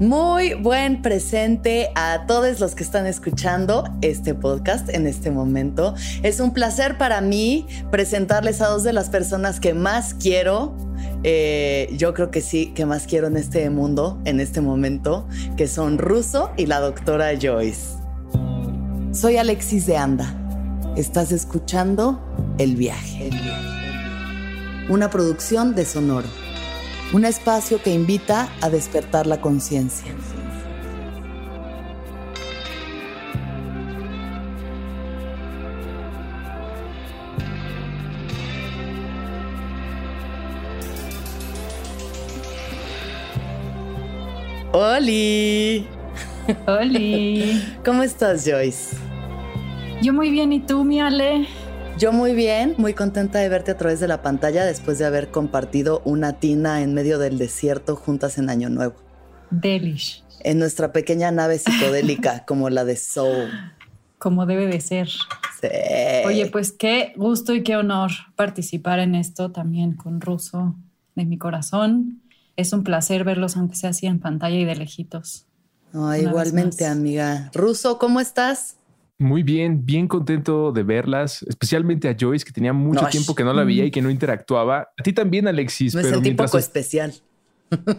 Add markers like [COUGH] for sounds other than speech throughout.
Muy buen presente a todos los que están escuchando este podcast en este momento. Es un placer para mí presentarles a dos de las personas que más quiero eh, yo creo que sí, que más quiero en este mundo, en este momento, que son Russo y la doctora Joyce. Soy Alexis de Anda. Estás escuchando El Viaje. Una producción de Sonoro. Un espacio que invita a despertar la conciencia. ¡Holi! ¡Holi! [LAUGHS] ¿Cómo estás, Joyce? Yo muy bien, ¿y tú, mi Ale? Yo muy bien, muy contenta de verte a través de la pantalla después de haber compartido una tina en medio del desierto juntas en Año Nuevo. Delish. En nuestra pequeña nave psicodélica [LAUGHS] como la de Soul. Como debe de ser. Sí. Oye, pues qué gusto y qué honor participar en esto también con Ruso de mi corazón es un placer verlos, aunque sea así en pantalla y de lejitos. igualmente, amiga. Ruso, ¿cómo estás? Muy bien, bien contento de verlas, especialmente a Joyce, que tenía mucho tiempo que no la veía y que no interactuaba. A ti también, Alexis. Me pero sentí poco especial.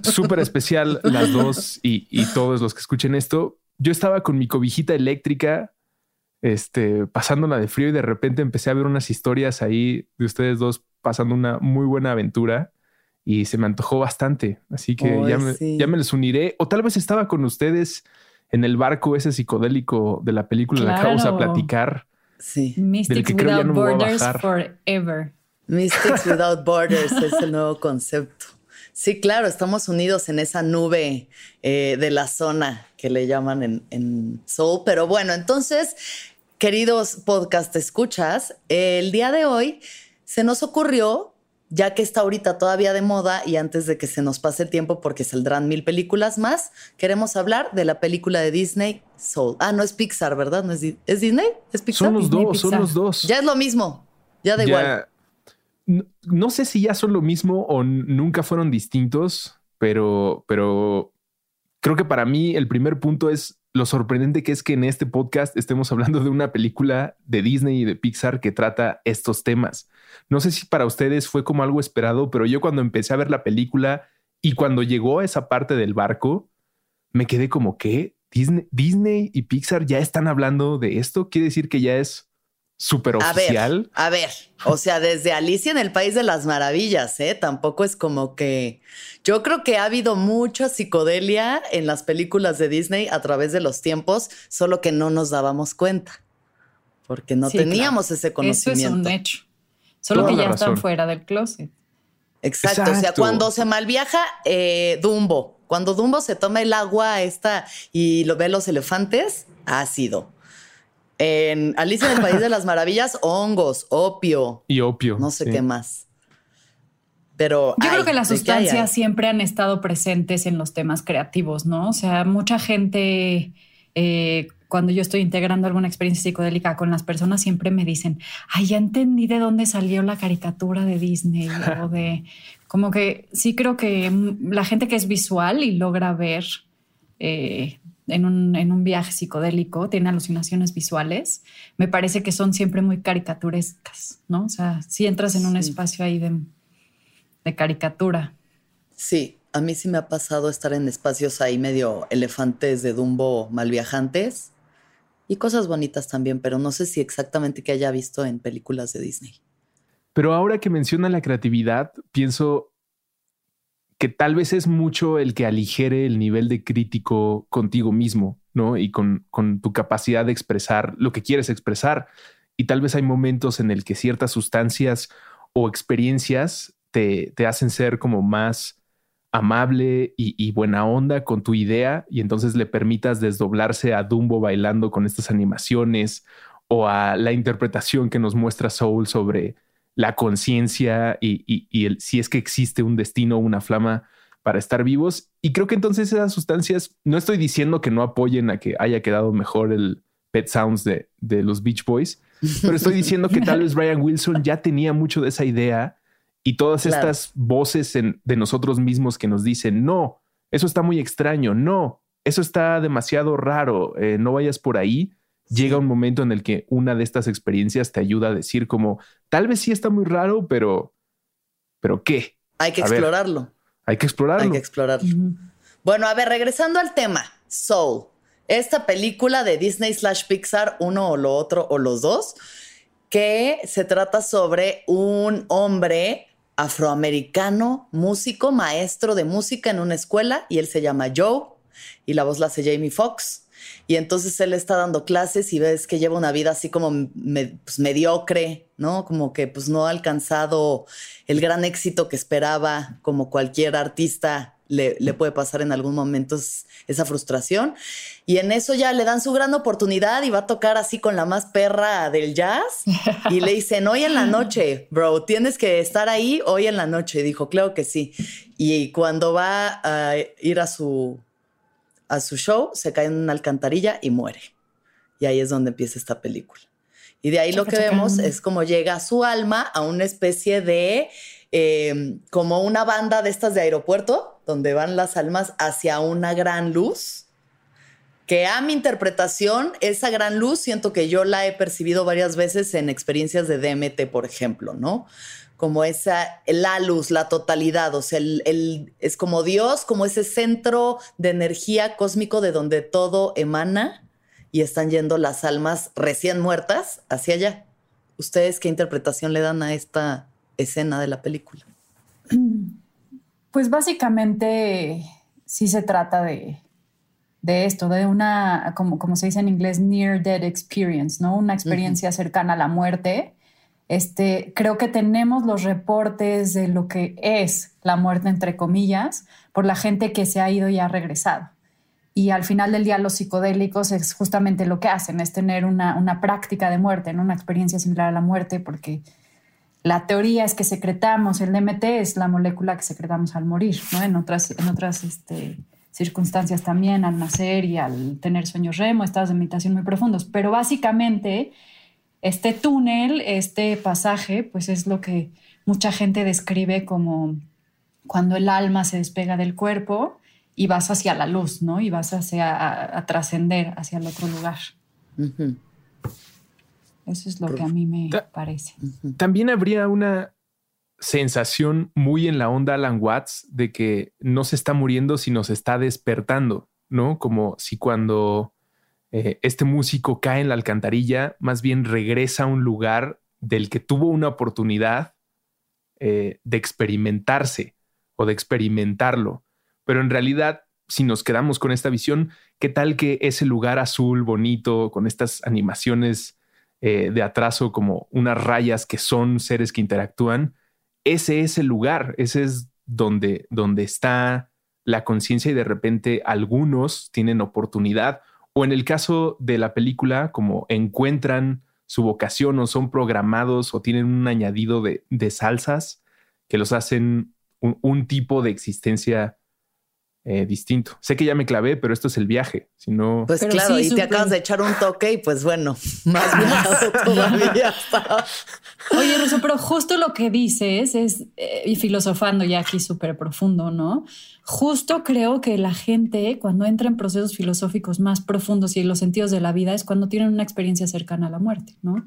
Súper especial [LAUGHS] las dos y, y, todos los que escuchen esto. Yo estaba con mi cobijita eléctrica, este, pasándola de frío y de repente empecé a ver unas historias ahí de ustedes dos pasando una muy buena aventura y se me antojó bastante. Así que ya, me, ya, me, les uniré. O tal vez estaba con ustedes en el barco ese psicodélico de la película claro. que vamos a platicar. Sí. Mystics Without Borders Forever. Mystics [LAUGHS] Without Borders es el nuevo concepto. Sí, claro, estamos unidos en esa nube eh, de la zona que le llaman en, en Soul. Pero bueno, entonces, queridos podcast escuchas, el día de hoy se nos ocurrió ya que está ahorita todavía de moda y antes de que se nos pase el tiempo porque saldrán mil películas más, queremos hablar de la película de Disney Soul. Ah, no es Pixar, ¿verdad? ¿No es, Disney? ¿Es Pixar? Son los dos, son los dos. Ya es lo mismo, ya da igual. No, sé si ya son lo mismo o nunca fueron distintos, pero, pero creo que para mí el primer punto es lo sorprendente que es que en este podcast estemos hablando de una película de Disney y de Pixar que trata estos temas. No sé si para ustedes fue como algo esperado, pero yo cuando empecé a ver la película y cuando llegó a esa parte del barco, me quedé como que Disney, y Pixar ya están hablando de esto. Quiere decir que ya es súper oficial. A ver, a ver, o sea, desde Alicia en el País de las Maravillas, ¿eh? Tampoco es como que... Yo creo que ha habido mucha psicodelia en las películas de Disney a través de los tiempos, solo que no nos dábamos cuenta, porque no teníamos ese conocimiento. Eso es un hecho. Solo que ya están fuera del closet. Exacto. O sea, cuando se malviaja eh, Dumbo, cuando Dumbo se toma el agua esta y lo ve los elefantes, ácido. En Alicia en el País de las Maravillas, [LAUGHS] hongos, opio. Y opio. No sé qué más. Pero. Yo creo que las sustancias siempre han estado presentes en los temas creativos, ¿no? O sea, mucha gente. Eh, cuando yo estoy integrando alguna experiencia psicodélica con las personas, siempre me dicen, ay, ya entendí de dónde salió la caricatura de Disney o [LAUGHS] de. Como que sí creo que la gente que es visual y logra ver eh, en un, en un viaje psicodélico, tiene alucinaciones visuales, me parece que son siempre muy caricaturescas, ¿no? O sea, si entras en un espacio ahí de, de caricatura. Sí, a mí sí me ha pasado estar en espacios ahí medio elefantes de Dumbo mal viajantes y cosas bonitas también, pero no sé si exactamente que haya visto en películas de Disney. Pero ahora que menciona la creatividad, pienso que tal vez es mucho el que aligere el nivel de crítico contigo mismo, ¿no? Y con, con tu capacidad de expresar lo que quieres expresar. Y tal vez hay momentos en el que ciertas sustancias o experiencias te, te hacen ser como más amable y, buena onda con tu idea y entonces le permitas desdoblarse a Dumbo bailando con estas animaciones o a la interpretación que nos muestra Soul sobre la conciencia y, el, si es que existe un destino o una flama para estar vivos. Y creo que entonces esas sustancias, no estoy diciendo que no apoyen a que haya quedado mejor el Pet Sounds de, de los Beach Boys, pero estoy diciendo que tal vez Brian Wilson ya tenía mucho de esa idea y todas estas voces de nosotros mismos que nos dicen, no, eso está muy extraño, no, eso está demasiado raro, eh, no vayas por ahí llega un momento en el que una de estas experiencias te ayuda a decir como, tal vez sí está muy raro, pero, pero ¿qué? Hay que explorarlo. hay que explorarlo. Hay que explorarlo. Bueno, a ver, regresando al tema, Soul, esta película de Disney slash Pixar, uno o lo otro o los dos, que se trata sobre un hombre afroamericano, músico, maestro de música en una escuela y él se llama Joe y la voz la hace Jamie Foxx. Y entonces él está dando clases y ves que lleva una vida así como pues, mediocre, ¿no? Como que pues no ha alcanzado el gran éxito que esperaba, como cualquier artista le, le, puede pasar en algún momento esa frustración. Y en eso ya le dan su gran oportunidad y va a tocar así con la más perra del jazz. [LAUGHS] Y le dicen, hoy en la noche, bro, tienes que estar ahí hoy en la noche. Y dijo, claro que sí. Y cuando va a ir a su, a su show, se cae en una alcantarilla y muere. Y ahí es donde empieza esta película. Y de ahí lo que vemos es como llega su alma a una especie de, em, como una banda de estas de aeropuerto, donde van las almas hacia una gran luz, que a mi interpretación, esa gran luz siento que yo la he percibido varias veces en experiencias de DMT, por ejemplo, ¿no? Como esa, la luz, la totalidad, o sea, el, es como Dios, como ese centro de energía cósmico de donde todo emana y están yendo las almas recién muertas hacia allá. ¿Ustedes qué interpretación le dan a esta escena de la película? [CLEARS THROAT] Pues básicamente sí se trata de, de esto, de una, como, como se dice en inglés, near death experience, ¿no? Una experiencia cercana a la muerte este, creo que tenemos los reportes de lo que es la muerte, entre comillas, por la gente que se ha ido y ha regresado. Y al final del día los psicodélicos es justamente lo que hacen, es tener una, práctica de muerte, ¿no? una experiencia similar a la muerte, porque la teoría es que secretamos, el DMT es la molécula que secretamos al morir, ¿no? en otras, en otras este, circunstancias también, al nacer y al tener sueños remo, estados de meditación muy profundos. Pero básicamente este túnel, este pasaje, pues es lo que mucha gente describe como cuando el alma se despega del cuerpo y vas hacia la luz, ¿no? Y vas hacia a, trascender hacia el otro lugar. Eso es lo que a mí me parece. También habría una sensación muy en la onda Alan Watts de que no se está muriendo, sino se está despertando, ¿no? Como si cuando eh, este músico cae en la alcantarilla, más bien regresa a un lugar del que tuvo una oportunidad eh, de experimentarse o de experimentarlo. Pero en realidad, si nos quedamos con esta visión, ¿qué tal que ese lugar azul bonito, con estas animaciones eh, de atraso como unas rayas que son seres que interactúan, ese es el lugar, ese es donde, donde está la conciencia y de repente algunos tienen oportunidad o en el caso de la película, como encuentran su vocación o son programados o tienen un añadido de, salsas que los hacen un, tipo de existencia eh, distinto. Sé que ya me clavé, pero esto es el viaje. Si no... Pues claro, y te acabas de echar un toque y pues bueno, [LAUGHS] más [LAUGHS] todavía. Oye, Ruso, pero justo lo que dices es, eh, y filosofando ya aquí súper profundo, ¿no? Justo creo que la gente cuando entra en procesos filosóficos más profundos y en los sentidos de la vida es cuando tienen una experiencia cercana a la muerte, ¿no?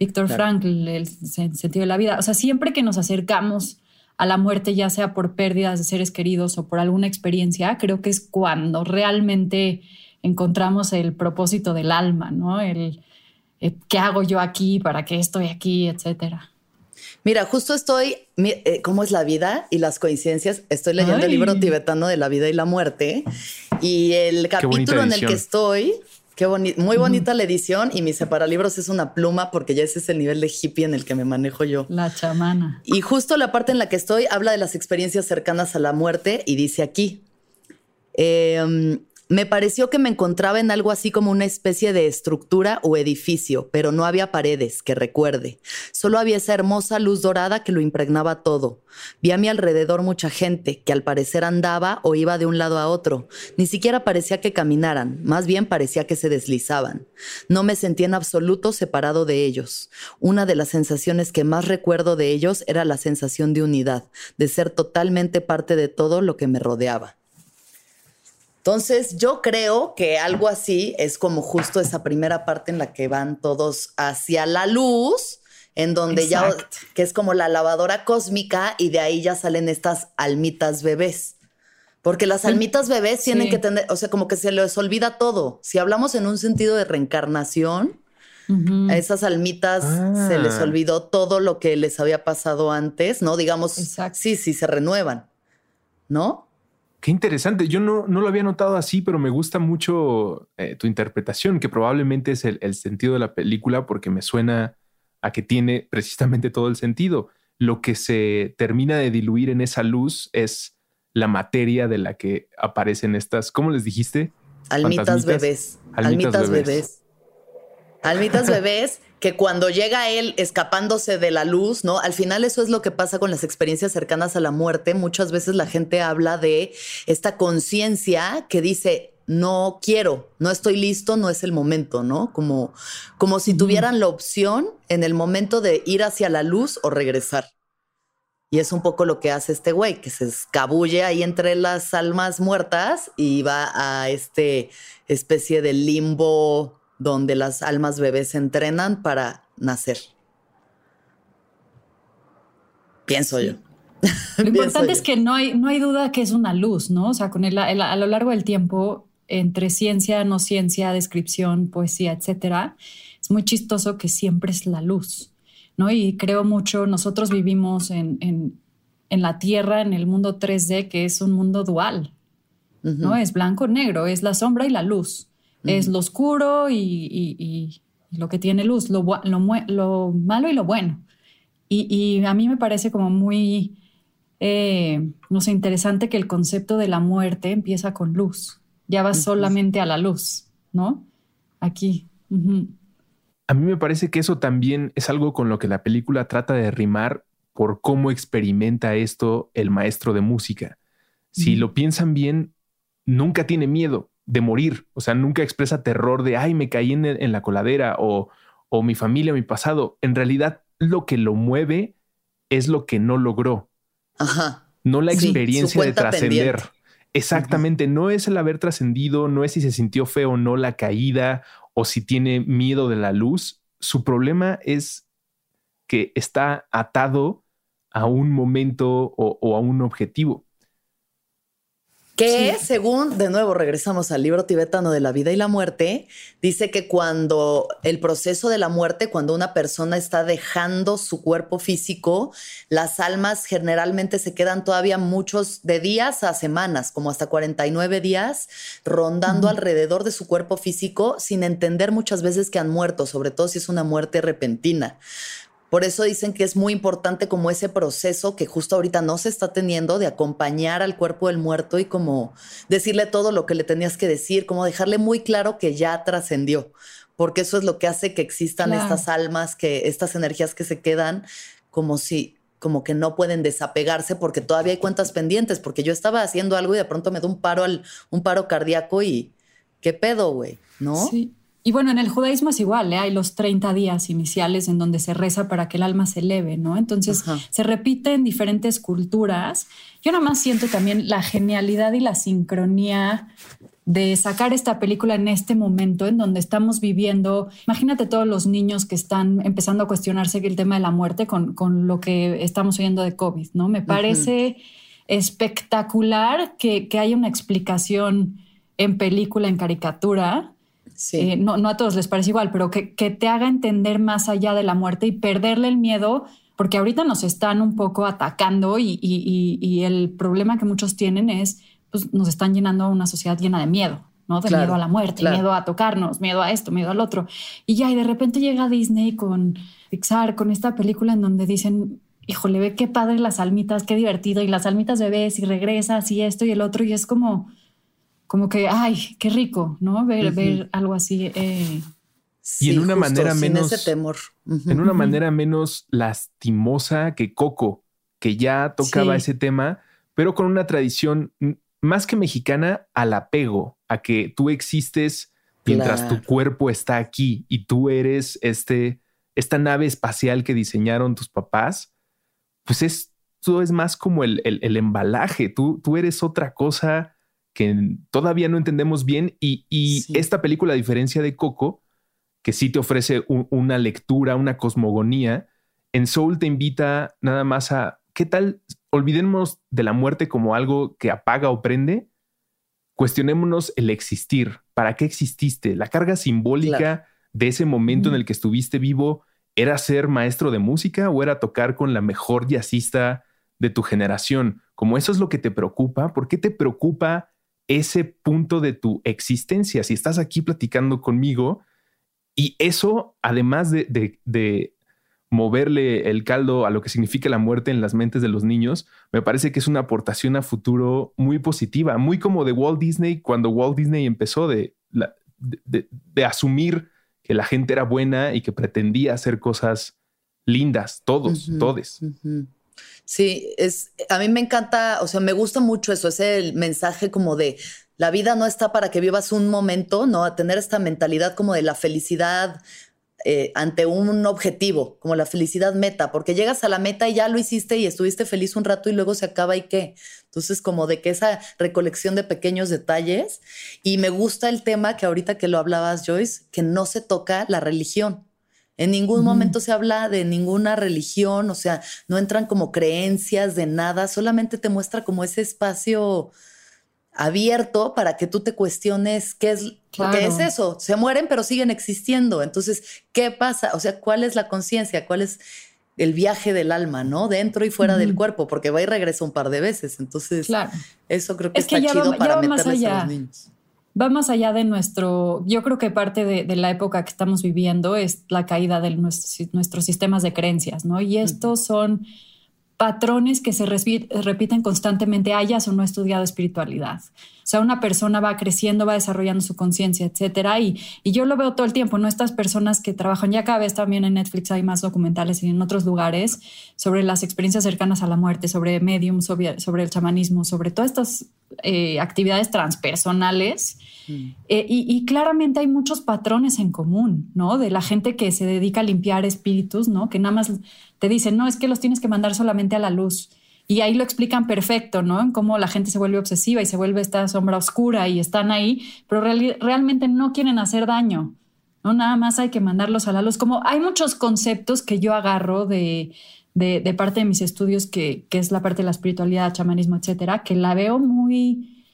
Víctor Frankl, el sentido de la vida. O sea, siempre que nos acercamos a la muerte, ya sea por pérdidas de seres queridos o por alguna experiencia, creo que es cuando realmente encontramos el propósito del alma, ¿no? El eh, qué hago yo aquí, para qué estoy aquí, etcétera. Mira, justo estoy, eh, ¿cómo es la vida y las coincidencias? Estoy leyendo el libro tibetano de la vida y la muerte y el capítulo en el que estoy, qué muy bonita la edición y mi separalibros es una pluma porque ya ese es el nivel de hippie en el que me manejo yo. La chamana. Y justo la parte en la que estoy habla de las experiencias cercanas a la muerte y dice aquí, eh, me pareció que me encontraba en algo así como una especie de estructura o edificio, pero no había paredes, que recuerde. Solo había esa hermosa luz dorada que lo impregnaba todo. Vi a mi alrededor mucha gente, que al parecer andaba o iba de un lado a otro. Ni siquiera parecía que caminaran, más bien parecía que se deslizaban. No me sentí en absoluto separado de ellos. Una de las sensaciones que más recuerdo de ellos era la sensación de unidad, de ser totalmente parte de todo lo que me rodeaba. Entonces, yo creo que algo así es como justo esa primera parte en la que van todos hacia la luz, en donde ya, que es como la lavadora cósmica y de ahí ya salen estas almitas bebés. Porque las almitas bebés tienen que tener, o sea, como que se les olvida todo. Si hablamos en un sentido de reencarnación, a esas almitas se les ah. olvidó todo lo que les había pasado antes, ¿no? Digamos, sí, sí, se renuevan, ¿no? Qué interesante. Yo no, no lo había notado así, pero me gusta mucho eh, tu interpretación, que probablemente es el, sentido de la película, porque me suena a que tiene precisamente todo el sentido. Lo que se termina de diluir en esa luz es la materia de la que aparecen estas, ¿cómo les dijiste? Almitas bebés. Almitas, bebés. Almitas bebés que cuando llega él escapándose de la luz, ¿no? Al final eso es lo que pasa con las experiencias cercanas a la muerte. Muchas veces la gente habla de esta conciencia que dice, no quiero, no estoy listo, no es el momento, ¿no? Como, como si tuvieran la opción en el momento de ir hacia la luz o regresar. Y es un poco lo que hace este güey, que se escabulle ahí entre las almas muertas y va a este especie de limbo donde las almas bebés se entrenan para nacer. Pienso yo. [LAUGHS] Lo importante es que no hay, no hay duda que es una luz, ¿no? O sea, con el, a lo largo del tiempo, entre ciencia, no ciencia, descripción, poesía, etcétera, es muy chistoso que siempre es la luz, ¿no? Y creo mucho, nosotros vivimos en, en, en la Tierra, en el mundo 3D, que es un mundo dual, ¿no? Es blanco-negro, es la sombra y la luz. Es lo oscuro y, lo que tiene luz, lo, lo, malo y lo bueno. Y, a mí me parece como muy, eh, no sé, interesante que el concepto de la muerte empieza con luz. Ya va solamente a la luz, ¿no? Aquí. A mí me parece que eso también es algo con lo que la película trata de rimar por cómo experimenta esto el maestro de música. Si lo piensan bien, nunca tiene miedo de morir. O sea, nunca expresa terror de, ay, me caí en, la coladera o, o mi familia, mi pasado. En realidad, lo que lo mueve es lo que no logró. Ajá. No la experiencia de trascender. Exactamente, no es el haber trascendido, no es si se sintió feo o no la caída o si tiene miedo de la luz. Su problema es que está atado a un momento o a un objetivo. Que según, de nuevo, regresamos al libro tibetano de la vida y la muerte, dice que cuando el proceso de la muerte, cuando una persona está dejando su cuerpo físico, las almas generalmente se quedan todavía muchos de días a semanas, como hasta 49 días, rondando alrededor de su cuerpo físico sin entender muchas veces que han muerto, sobre todo si es una muerte repentina. Por eso dicen que es muy importante como ese proceso que justo ahorita no se está teniendo de acompañar al cuerpo del muerto y como decirle todo lo que le tenías que decir, como dejarle muy claro que ya trascendió, porque eso es lo que hace que existan estas almas, que estas energías que se quedan como si como que no pueden desapegarse porque todavía hay cuentas pendientes, porque yo estaba haciendo algo y de pronto me da un paro al un paro cardíaco y qué pedo, güey, ¿no? Sí. Y bueno, en el judaísmo es igual, ¿eh? hay los 30 días iniciales en donde se reza para que el alma se eleve, ¿no? Entonces se repite en diferentes culturas. Yo nada más siento también la genialidad y la sincronía de sacar esta película en este momento en donde estamos viviendo. Imagínate todos los niños que están empezando a cuestionarse el tema de la muerte con, lo que estamos oyendo de COVID, ¿no? Me parece espectacular que, que haya una explicación en película, en caricatura, eh, no, no, a todos les parece igual, pero que, te haga entender más allá de la muerte y perderle el miedo, porque ahorita nos están un poco atacando y, el problema que muchos tienen es, pues nos están llenando una sociedad llena de miedo, ¿no? De miedo a la muerte, miedo a tocarnos, miedo a esto, miedo al otro. Y ya, y de repente llega Disney con Pixar, con esta película en donde dicen, híjole, ve qué padre las almitas, qué divertido, y las almitas bebés, y regresas, y esto y el otro, y es como como que, ay, qué rico, ¿no? Ver, ver algo así. Eh. y en una manera menos. temor. En una manera menos lastimosa que Coco, que ya tocaba ese tema, pero con una tradición más que mexicana al apego, a que tú existes mientras tu cuerpo está aquí y tú eres este, esta nave espacial que diseñaron tus papás, pues esto es más como el, el, embalaje. Tú, tú eres otra cosa que todavía no entendemos bien y, esta película, a diferencia de Coco, que sí te ofrece una lectura, una cosmogonía, en Soul te invita nada más a, ¿qué tal? Olvidémonos de la muerte como algo que apaga o prende, cuestionémonos el existir, ¿para qué exististe? La carga simbólica de ese momento en el que estuviste vivo, ¿era ser maestro de música o era tocar con la mejor jazzista de tu generación? Como eso es lo que te preocupa, ¿por qué te preocupa ese punto de tu existencia. Si estás aquí platicando conmigo y eso, además de, moverle el caldo a lo que significa la muerte en las mentes de los niños, me parece que es una aportación a futuro muy positiva, muy como de Walt Disney cuando Walt Disney empezó de, de, asumir que la gente era buena y que pretendía hacer cosas lindas, todos, todes. Sí, es, a mí me encanta, o sea, me gusta mucho eso, ese mensaje como de la vida no está para que vivas un momento, ¿no? A tener esta mentalidad como de la felicidad eh, ante un objetivo, como la felicidad meta, porque llegas a la meta y ya lo hiciste y estuviste feliz un rato y luego se acaba y qué. Entonces, como de que esa recolección de pequeños detalles. Y me gusta el tema que ahorita que lo hablabas, Joyce, que no se toca la religión. En ningún momento se habla de ninguna religión, o sea, no entran como creencias de nada, solamente te muestra como ese espacio abierto para que tú te cuestiones qué es, qué es eso. Se mueren pero siguen existiendo. Entonces, ¿qué pasa? O sea, ¿cuál es la conciencia? ¿Cuál es el viaje del alma, ¿no? Dentro y fuera del cuerpo, porque va y regresa un par de veces. Entonces, eso creo que está chido para meterles a los niños va más allá de nuestro, yo creo que parte de, la época que estamos viviendo es la caída de nuestros sistemas de creencias, ¿no? Y estos son patrones que se repiten constantemente, hayas o no estudiado espiritualidad. O sea, una persona va creciendo, va desarrollando su conciencia, etcétera. Y, y, yo lo veo todo el tiempo, ¿no? Estas personas que trabajan, ya cada vez también en Netflix hay más documentales y en otros lugares sobre las experiencias cercanas a la muerte, sobre medium, sobre, sobre el chamanismo, sobre todas estas eh, actividades transpersonales. Mm. Eh, y, y, claramente hay muchos patrones en común, ¿no? De la gente que se dedica a limpiar espíritus, ¿no? Que nada más te dicen, no, es que los tienes que mandar solamente a la luz. Y ahí lo explican perfecto, ¿no? En cómo la gente se vuelve obsesiva y se vuelve esta sombra oscura y están ahí, pero realmente no quieren hacer daño, ¿no? Nada más hay que mandarlos a la luz. Como hay muchos conceptos que yo agarro de, de, parte de mis estudios, que, que, es la parte de la espiritualidad, chamanismo, etcétera, que la veo muy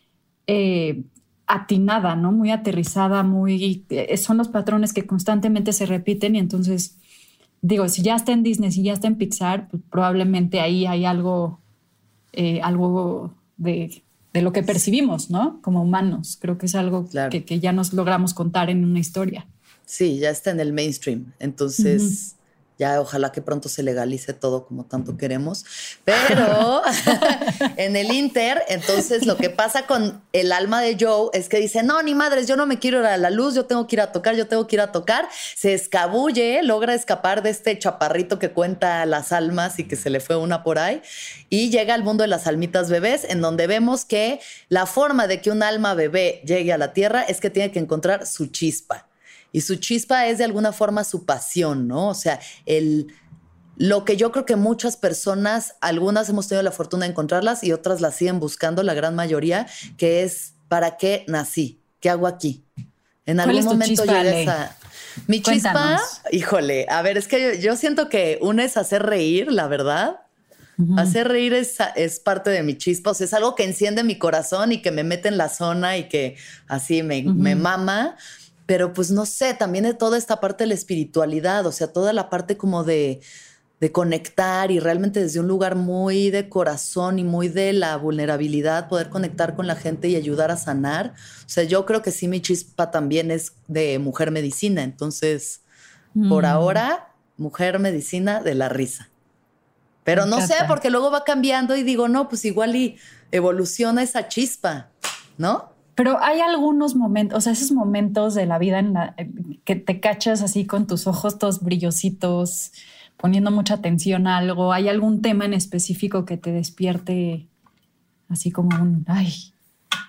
eh, atinada, ¿no? Muy aterrizada, muy. Eh, son los patrones que constantemente se repiten y entonces digo, si ya está en Disney, si ya está en Pixar, pues probablemente ahí hay algo, eh, algo de, lo que percibimos, ¿no? Como humanos. Creo que es algo que, ya nos logramos contar en una historia. Sí, ya está en el mainstream. Entonces, ya ojalá que pronto se legalice todo como tanto queremos. Pero [LAUGHS] [LAUGHS] en el Inter, entonces lo que pasa con el alma de Joe es que dice, no, ni madres, yo no me quiero ir a la luz, yo tengo que ir a tocar, yo tengo que ir a tocar. Se escabulle, logra escapar de este chaparrito que cuenta las almas y que se le fue una por ahí. Y llega al mundo de las almitas bebés, en donde vemos que la forma de que un alma bebé llegue a la tierra es que tiene que encontrar su chispa. Y su chispa es de alguna forma su pasión, ¿no? O sea, el, lo que yo creo que muchas personas, algunas hemos tenido la fortuna de encontrarlas y otras las siguen buscando, la gran mayoría, que es ¿para qué nací? ¿Qué hago aquí? En algún momento llegues a... Mi chispa, híjole, a ver, es que yo, siento que una es hacer reír, la verdad. Hacer reír es, es, parte de mi chispa, o sea, es algo que enciende mi corazón y que me mete en la zona y que así me, me mama. Pero pues no sé, también de toda esta parte de la espiritualidad, o sea, toda la parte como de, de conectar y realmente desde un lugar muy de corazón y muy de la vulnerabilidad, poder conectar con la gente y ayudar a sanar. O sea, yo creo que sí, mi chispa también es de mujer medicina. Entonces, por mm. ahora, mujer medicina de la risa. Pero no sé, porque luego va cambiando y digo, no, pues igual y evoluciona esa chispa, ¿no? Pero hay algunos momentos, o sea, esos momentos de la vida en la, que te cachas así con tus ojos todos brillositos, poniendo mucha atención a algo? ¿Hay algún tema en específico que te despierte así como un, ay,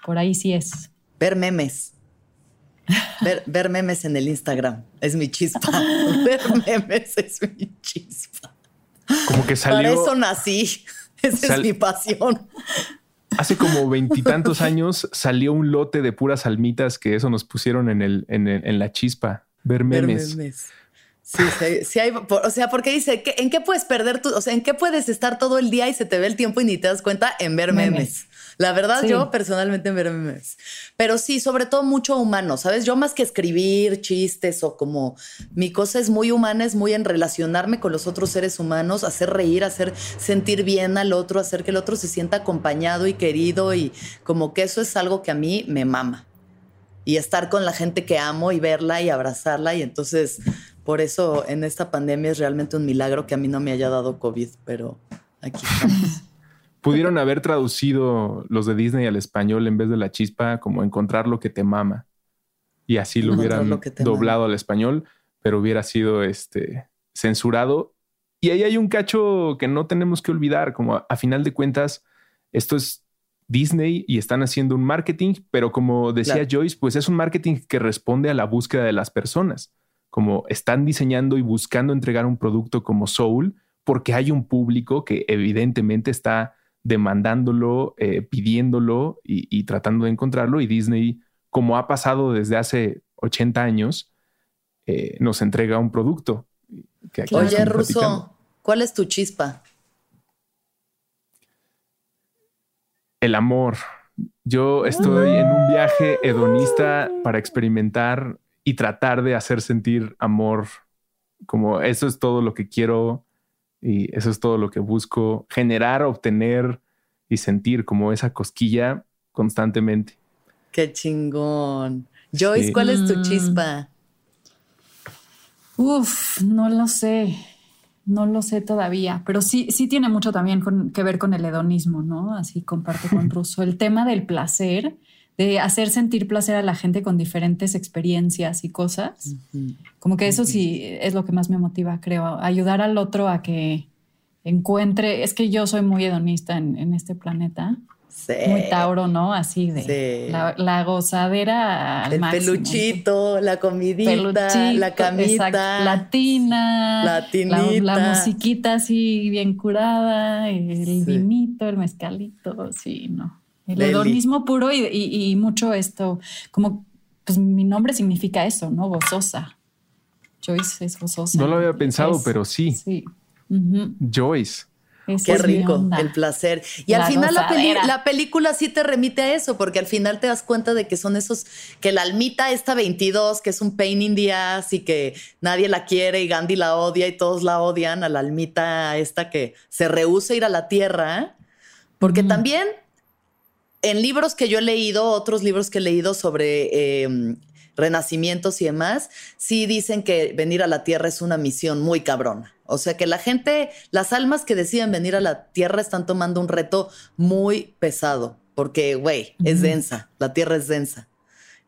por ahí sí es? Ver memes. Ver, memes en el Instagram es mi chispa. [LAUGHS] ver memes es mi chispa. Como que salió. Para eso nací. [LAUGHS] Esa es mi pasión. Hace como veintitantos [LAUGHS] años salió un lote de puras almitas que eso nos pusieron en, el, en, la chispa. Ver memes. Ver memes. Sí, sí, hay, o sea, porque dice, ¿en qué puedes perder tu, o sea, en qué puedes estar todo el día y se te ve el tiempo y ni te das cuenta en ver memes? La verdad, yo personalmente en ver memes. Pero sí, sobre todo mucho humano, ¿sabes? Yo más que escribir chistes o como mi cosa es muy humana, es muy en relacionarme con los otros seres humanos, hacer reír, hacer sentir bien al otro, hacer que el otro se sienta acompañado y querido y como que eso es algo que a mí me mama. Y estar con la gente que amo y verla y abrazarla y entonces por eso en esta pandemia es realmente un milagro que a mí no me haya dado COVID, pero aquí estamos. [LAUGHS] Pudieron haber traducido los de Disney al español en vez de la chispa como encontrar lo que te mama. Y así lo hubieran doblado al español, pero hubiera sido este censurado. Y ahí hay un cacho que no tenemos que olvidar, como a, final de cuentas, esto es Disney y están haciendo un marketing, pero como decía Joyce, pues es un marketing que responde a la búsqueda de las personas como están diseñando y buscando entregar un producto como Soul, porque hay un público que evidentemente está demandándolo, eh, pidiéndolo y, tratando de encontrarlo. Y Disney, como ha pasado desde hace 80 años, eh, nos entrega un producto. Oye, Russo, ¿cuál es tu chispa? El amor. Yo estoy en un viaje hedonista para experimentar y tratar de hacer sentir amor como eso es todo lo que quiero y eso es todo lo que busco generar, obtener y sentir como esa cosquilla constantemente. Qué chingón. Joyce, ¿cuál es tu mm. chispa? Uf, no lo sé. No lo sé todavía, pero sí, sí tiene mucho también que ver con el hedonismo, ¿no? Así comparto con [LAUGHS] Russo. El tema del placer de hacer sentir placer a la gente con diferentes experiencias y cosas. Como que eso sí es lo que más me motiva, creo, ayudar al otro a que encuentre, es que yo soy muy hedonista en, este planeta. Sí. Muy Tauro, ¿no? Así de la, gozadera. el peluchito, la comidita, la camita. latina. Latinita. La, musiquita así bien curada, el vinito, el mezcalito, sí, no. El hedonismo puro y, mucho esto, como pues mi nombre significa eso, ¿no? Gozosa. Joyce es gozosa. No lo había pensado, pero sí. Sí. Joyce. Qué rico, el placer. Y al final la, película sí te remite a eso, porque al final te das cuenta de que son esos, que la almita esta 22, que es un pain in the ass y que nadie la quiere y Gandhi la odia y todos la odian, a la almita esta que se rehúsa a ir a la tierra, porque también en libros que yo he leído, otros libros que he leído sobre em, renacimientos y demás, sí dicen que venir a la Tierra es una misión muy cabrona. O sea que la gente, las almas que deciden venir a la Tierra están tomando un reto muy pesado, porque, güey, es densa, la Tierra es densa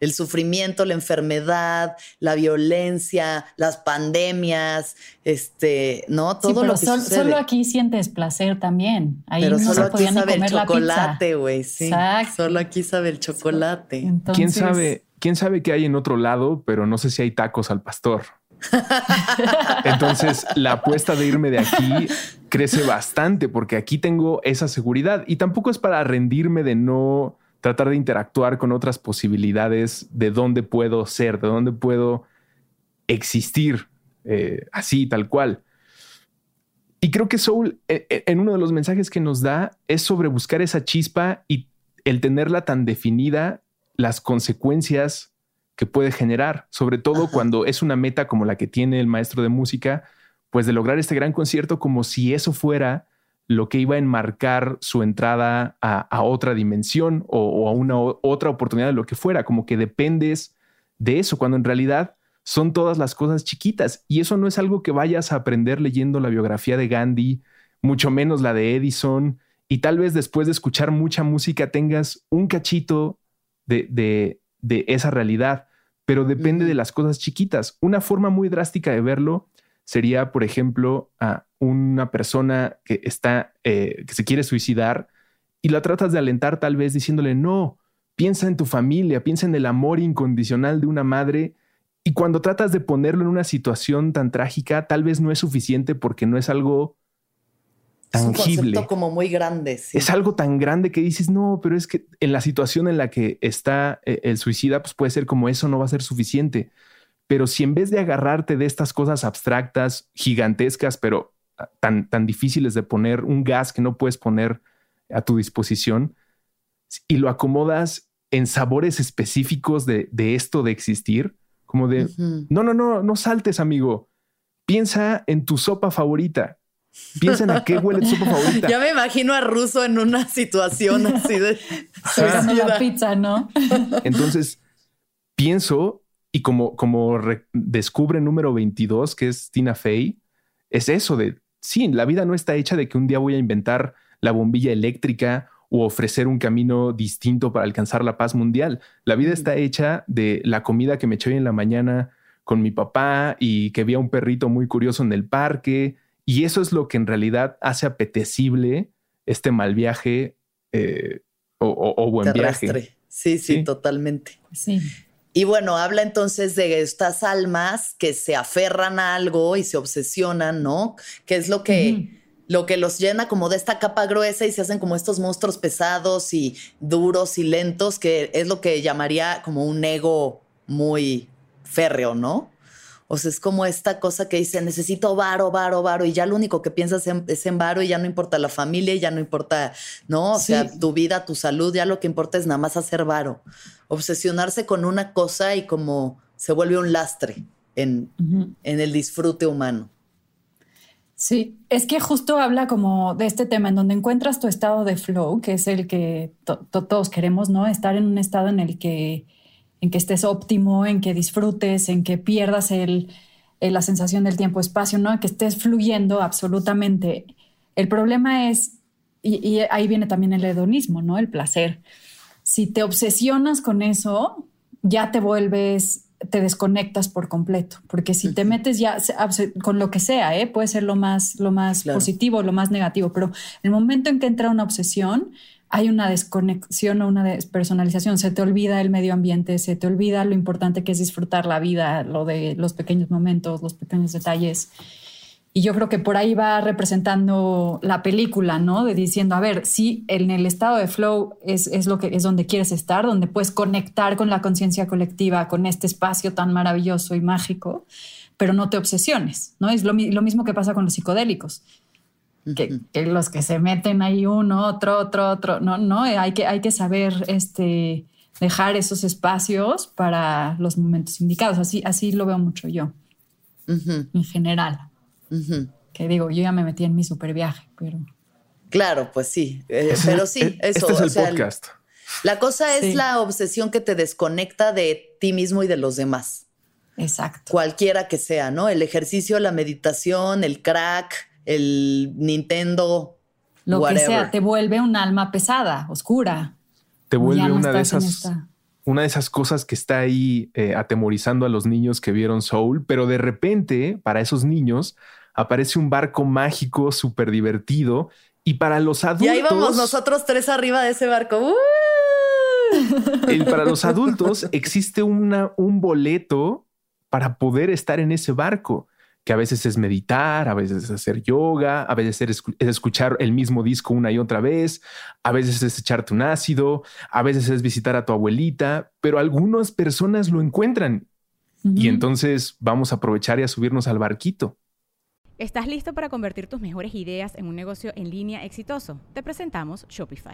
el sufrimiento, la enfermedad, la violencia, las pandemias, este, ¿no? Todo lo que Solo aquí sientes placer también. Ahí pero solo aquí sabe el chocolate, güey, sí. Exacto. Solo aquí sabe el chocolate. ¿Quién sabe quién sabe qué hay en otro lado, pero no sé si hay tacos al pastor. [LAUGHS] Entonces, la apuesta de irme de aquí crece bastante porque aquí tengo esa seguridad y tampoco es para rendirme de no tratar de interactuar con otras posibilidades de dónde puedo ser, de dónde puedo existir eh, así, tal cual. Y creo que Soul, eh, eh, en uno de los mensajes que nos da, es sobre buscar esa chispa y el tenerla tan definida, las consecuencias que puede generar, sobre todo cuando es una meta como la que tiene el maestro de música, pues de lograr este gran concierto como si eso fuera lo que iba a enmarcar su entrada a, otra dimensión o, a una otra oportunidad de lo que fuera, como que dependes de eso, cuando en realidad son todas las cosas chiquitas. Y eso no es algo que vayas a aprender leyendo la biografía de Gandhi, mucho menos la de Edison, y tal vez después de escuchar mucha música tengas un cachito de, de, esa realidad, pero depende de las cosas chiquitas. Una forma muy drástica de verlo sería, por ejemplo, a una persona que está, eh, que se quiere suicidar y la tratas de alentar tal vez diciéndole, no, piensa en tu familia, piensa en el amor incondicional de una madre y cuando tratas de ponerlo en una situación tan trágica, tal vez no es suficiente porque no es algo tangible. Es como muy grande. Es algo tan grande que dices, no, pero es que en la situación en la que está eh, el suicida, pues puede ser como eso no va a ser suficiente. Pero si en vez de agarrarte de estas cosas abstractas, gigantescas, pero tan, tan difíciles de poner, un gas que no puedes poner a tu disposición, y lo acomodas en sabores específicos de, de esto de existir, como de, no, no, no, no saltes, amigo. Piensa en tu sopa favorita. Piensa en a qué huele tu sopa favorita. [LAUGHS] Ya me imagino a Russo en una situación así de [LAUGHS] la pizza, ¿no? Entonces, pienso y como, como descubre número 22, que es Tina Fey, es eso de, sí, la vida no está hecha de que un día voy a inventar la bombilla eléctrica o ofrecer un camino distinto para alcanzar la paz mundial. La vida está hecha de la comida que me eché en la mañana con mi papá y que vi a un perrito muy curioso en el parque. Y eso es lo que en realidad hace apetecible este mal viaje eh, o, buen viaje. Sí, sí, totalmente. Sí. Y bueno, habla entonces de estas almas que se aferran a algo y se obsesionan, ¿no? Que es lo que lo que los llena como de esta capa gruesa y se hacen como estos monstruos pesados y duros y lentos, que es lo que llamaría como un ego muy férreo, ¿no? O sea, es como esta cosa que dice, necesito varo, varo, varo, y ya lo único que piensas es en varo y ya no importa la familia y ya no importa, ¿no? O sea, tu vida, tu salud, ya lo que importa es nada más hacer varo. Obsesionarse con una cosa y como se vuelve un lastre en, en el disfrute humano. Sí, es que justo habla como de este tema en donde encuentras tu estado de flow, que es el que todos queremos, ¿no? Estar en un estado en el que, en que estés óptimo, en que disfrutes, en que pierdas el, la sensación del tiempo-espacio, ¿no? Que estés fluyendo absolutamente. El problema es, y, y ahí viene también el hedonismo, ¿no? El placer. Si te obsesionas con eso, ya te vuelves te desconectas por completo, porque si te metes ya con lo que sea, ¿eh? puede ser lo más, lo más positivo, lo más negativo, pero el momento en que entra una obsesión, hay una desconexión o una despersonalización, se te olvida el medio ambiente, se te olvida lo importante que es disfrutar la vida, lo de los pequeños momentos, los pequeños detalles. Y yo creo que por ahí va representando la película, ¿no? De diciendo, a ver, sí, en el estado de flow es, lo que es donde quieres estar, donde puedes conectar con la conciencia colectiva, con este espacio tan maravilloso y mágico, pero no te obsesiones, ¿no? Es lo mismo que pasa con los psicodélicos. Que, que, los que se meten ahí uno, otro, otro, otro, no, no, hay que, hay que saber este, dejar esos espacios para los momentos indicados. Así, así lo veo mucho yo, en general. Que digo, yo ya me metí en mi super viaje, pero. Claro, pues sí. Eh, pero sí, e, eso. Este es el podcast. La cosa es la obsesión que te desconecta de ti mismo y de los demás. Exacto. Cualquiera que sea, ¿no? El ejercicio, la meditación, el crack, el Nintendo. Lo que sea, te vuelve un alma pesada, oscura. Te vuelve una de esas. Una de esas cosas que está ahí eh, atemorizando a los niños que vieron Soul, pero de repente, para esos niños, aparece un barco mágico súper divertido y para los adultos... Y ahí vamos nosotros tres arriba de ese barco. ¡Uh! [LAUGHS] para los adultos existe una, un boleto para poder estar en ese barco, que a veces es meditar, a veces es hacer yoga, a veces es escuchar el mismo disco una y otra vez, a veces es echarte un ácido, a veces es visitar a tu abuelita, pero algunas personas lo encuentran y entonces vamos a aprovechar y a subirnos al barquito. ¿Estás listo para convertir tus mejores ideas en un negocio en línea exitoso? Te presentamos Shopify.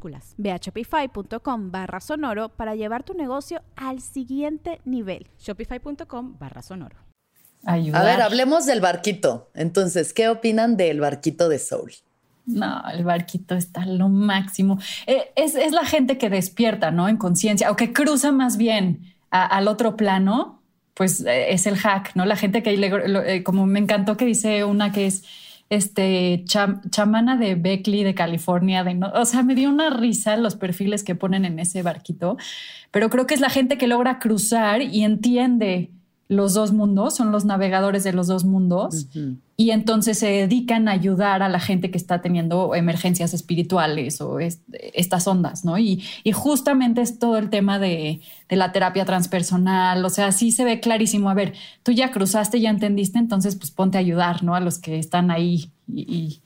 Ve a shopify.com barra sonoro para llevar tu negocio al siguiente nivel. Shopify.com barra sonoro. A ver, hablemos del barquito. Entonces, ¿qué opinan del barquito de Soul? No, el barquito está lo máximo. Eh, es, la gente que despierta, ¿no? En conciencia, o que cruza más bien al otro plano, pues eh, es el hack, ¿no? La gente que, eh, como me encantó que dice una que es este chamana de Beckley de California, de o sea, me dio una risa los perfiles que ponen en ese barquito, pero creo que es la gente que logra cruzar y entiende los dos mundos, son los navegadores de los dos mundos y entonces se dedican a ayudar a la gente que está teniendo emergencias espirituales o estas ondas, ¿no? Y, justamente es todo el tema de, la terapia transpersonal, o sea, sí se ve clarísimo, a ver, tú ya cruzaste, ya entendiste, entonces pues ponte a ayudar, ¿no? A los que están ahí y,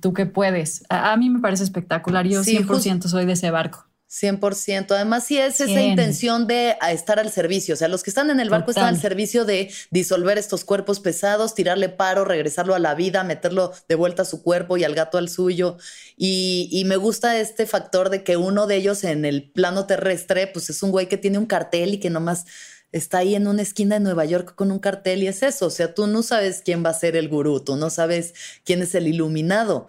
tú que puedes. A, mí me parece espectacular, yo 100% soy de ese barco. 100%. Además, sí es esa intención de estar al servicio. O sea, los que están en el barco están al servicio de disolver estos cuerpos pesados, tirarle paro, regresarlo a la vida, meterlo de vuelta a su cuerpo y al gato al suyo. Y, y, me gusta este factor de que uno de ellos en el plano terrestre, pues es un güey que tiene un cartel y que nomás está ahí en una esquina de Nueva York con un cartel y es eso. O sea, tú no sabes quién va a ser el gurú, tú no sabes quién es el iluminado.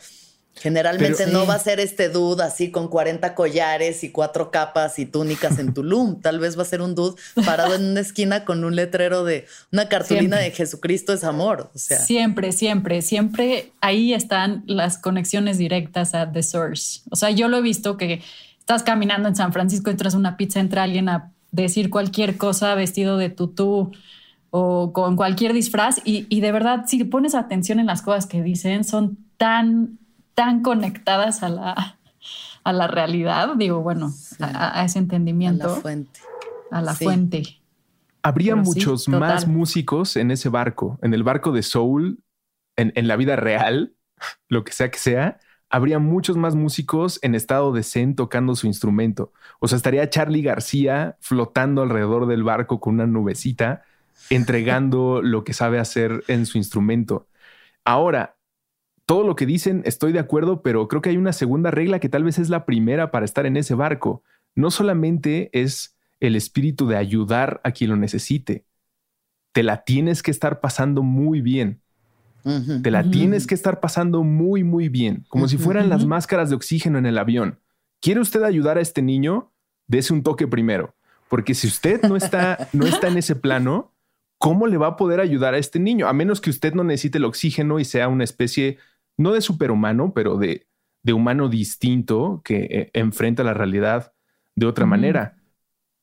Generalmente no va a ser este dude así con 40 collares y cuatro capas y túnicas en Tulum. Tal vez va a ser un dude parado en una esquina con un letrero de una cartulina de Jesucristo es amor. O sea. Siempre, siempre, siempre ahí están las conexiones directas a The Source. O sea, yo lo he visto que estás caminando en San Francisco, entras a una pizza, entra alguien a decir cualquier cosa vestido de tutú o con cualquier disfraz y, y de verdad, si pones atención en las cosas que dicen, son tan tan conectadas a la, a la realidad, digo, bueno, a, ese entendimiento. A la fuente. A la fuente. Habría muchos más músicos en ese barco, en el barco de Soul, en, en, la vida real, [LAUGHS] lo que sea que sea, habría muchos más músicos en estado de zen tocando su instrumento. O sea, estaría Charlie García flotando alrededor del barco con una nubecita, entregando [LAUGHS] lo que sabe hacer en su instrumento. Ahora, todo lo que dicen estoy de acuerdo, pero creo que hay una segunda regla que tal vez es la primera para estar en ese barco. No solamente es el espíritu de ayudar a quien lo necesite, te la tienes que estar pasando muy bien. Te la tienes que estar pasando muy, muy bien, como si fueran las máscaras de oxígeno en el avión. ¿Quiere usted ayudar a este niño? Dese un toque primero, porque si usted no está, no está en ese plano, ¿cómo le va a poder ayudar a este niño? A menos que usted no necesite el oxígeno y sea una especie no de superhumano, pero de, de humano distinto que eh, enfrenta la realidad de otra manera.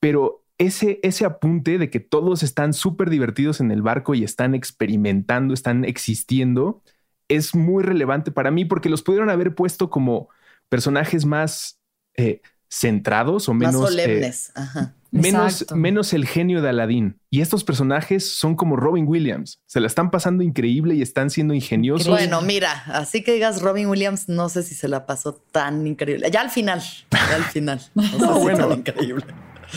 Pero ese, ese apunte de que todos están súper divertidos en el barco y están experimentando, están existiendo, es muy relevante para mí porque los pudieron haber puesto como personajes más eh, centrados o menos... Más eh, solemnes. Ajá. Menos, menos, el genio de Aladdin. Y estos personajes son como Robin Williams. Se la están pasando increíble y están siendo ingeniosos. Bueno, mira, así que digas Robin Williams, no sé si se la pasó tan increíble. Ya al final, ya al final. [LAUGHS] No, bueno. increíble.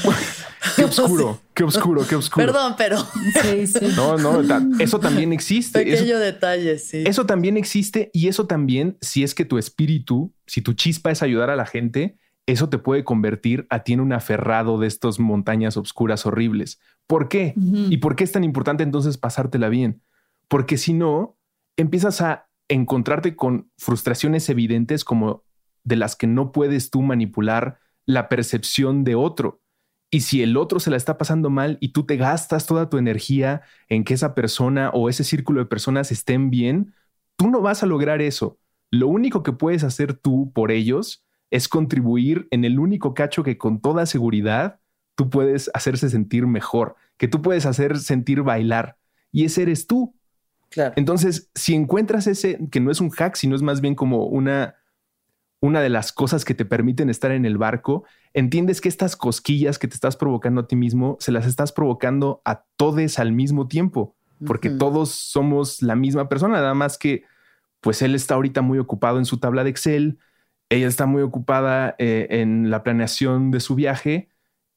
[LAUGHS] Qué oscuro, qué oscuro, qué oscuro. Perdón, pero. Sí, sí. No, no, eso también existe. Pequeño detalle, sí. Eso también existe y eso también, si es que tu espíritu, si tu chispa es ayudar a la gente, eso te puede convertir a ti en un aferrado de estas montañas oscuras horribles. ¿Por qué? ¿Y por qué es tan importante entonces pasártela bien? Porque si no, empiezas a encontrarte con frustraciones evidentes como de las que no puedes tú manipular la percepción de otro. Y si el otro se la está pasando mal y tú te gastas toda tu energía en que esa persona o ese círculo de personas estén bien, tú no vas a lograr eso. Lo único que puedes hacer tú por ellos es contribuir en el único cacho que con toda seguridad tú puedes hacerse sentir mejor, que tú puedes hacer sentir bailar. Y ese eres tú. Claro. Entonces, si encuentras ese, que no es un hack, sino es más bien como una, una de las cosas que te permiten estar en el barco, entiendes que estas cosquillas que te estás provocando a ti mismo, se las estás provocando a todos al mismo tiempo, porque todos somos la misma persona, nada más que pues él está ahorita muy ocupado en su tabla de Excel, ella está muy ocupada eh, en la planeación de su viaje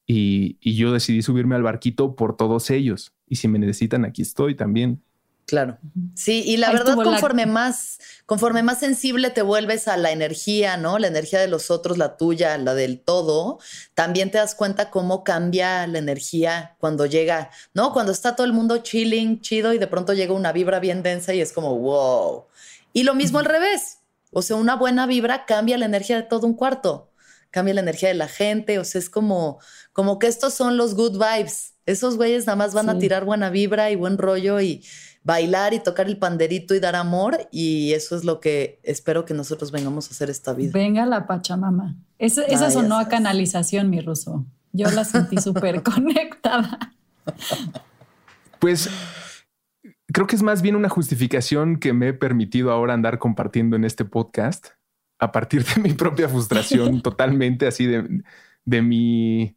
y, y yo decidí subirme al barquito por todos ellos. Y si me necesitan, aquí estoy también. Claro. Sí, y la verdad, conforme más, conforme más sensible te vuelves a la energía, ¿no? La energía de los otros, la tuya, la del todo, también te das cuenta cómo cambia la energía cuando llega, ¿no? Cuando está todo el mundo chilling, chido, y de pronto llega una vibra bien densa y es como, wow. Y lo mismo al revés. O sea, una buena vibra cambia la energía de todo un cuarto, cambia la energía de la gente. O sea, es como, como que estos son los good vibes. Esos güeyes nada más van a tirar buena vibra y buen rollo y bailar y tocar el panderito y dar amor y eso es lo que espero que nosotros vengamos a hacer esta vida. Venga la Pachamama. Esa, esa sonó a canalización, mi ruso. Yo la sentí [LAUGHS] súper conectada. Pues creo que es más bien una justificación que me he permitido ahora andar compartiendo en este podcast a partir de [LAUGHS] mi propia frustración [LAUGHS] totalmente así de, de mi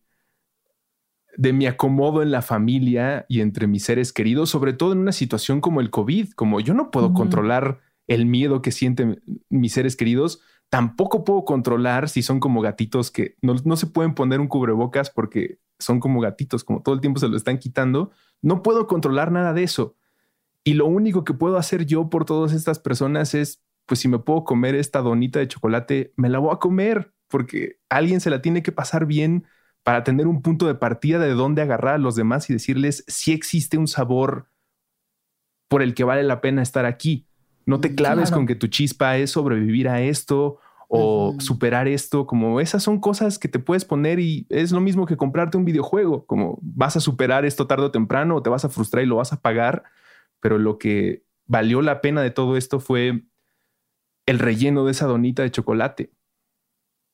de mi acomodo en la familia y entre mis seres queridos, sobre todo en una situación como el COVID, como yo no puedo controlar el miedo que sienten mis seres queridos, tampoco puedo controlar si son como gatitos que no, no, se pueden poner un cubrebocas porque son como gatitos, como todo el tiempo se lo están quitando. No puedo controlar nada de eso. Y lo único que puedo hacer yo por todas estas personas es, pues si me puedo comer esta donita de chocolate, me la voy a comer porque alguien se la tiene que pasar bien para tener un punto de partida de dónde agarrar a los demás y decirles si existe un sabor por el que vale la pena estar aquí. No te mm, claves con que tu chispa es sobrevivir a esto o superar esto, como esas son cosas que te puedes poner y es lo mismo que comprarte un videojuego, como vas a superar esto tarde o temprano o te vas a frustrar y lo vas a pagar, pero lo que valió la pena de todo esto fue el relleno de esa donita de chocolate.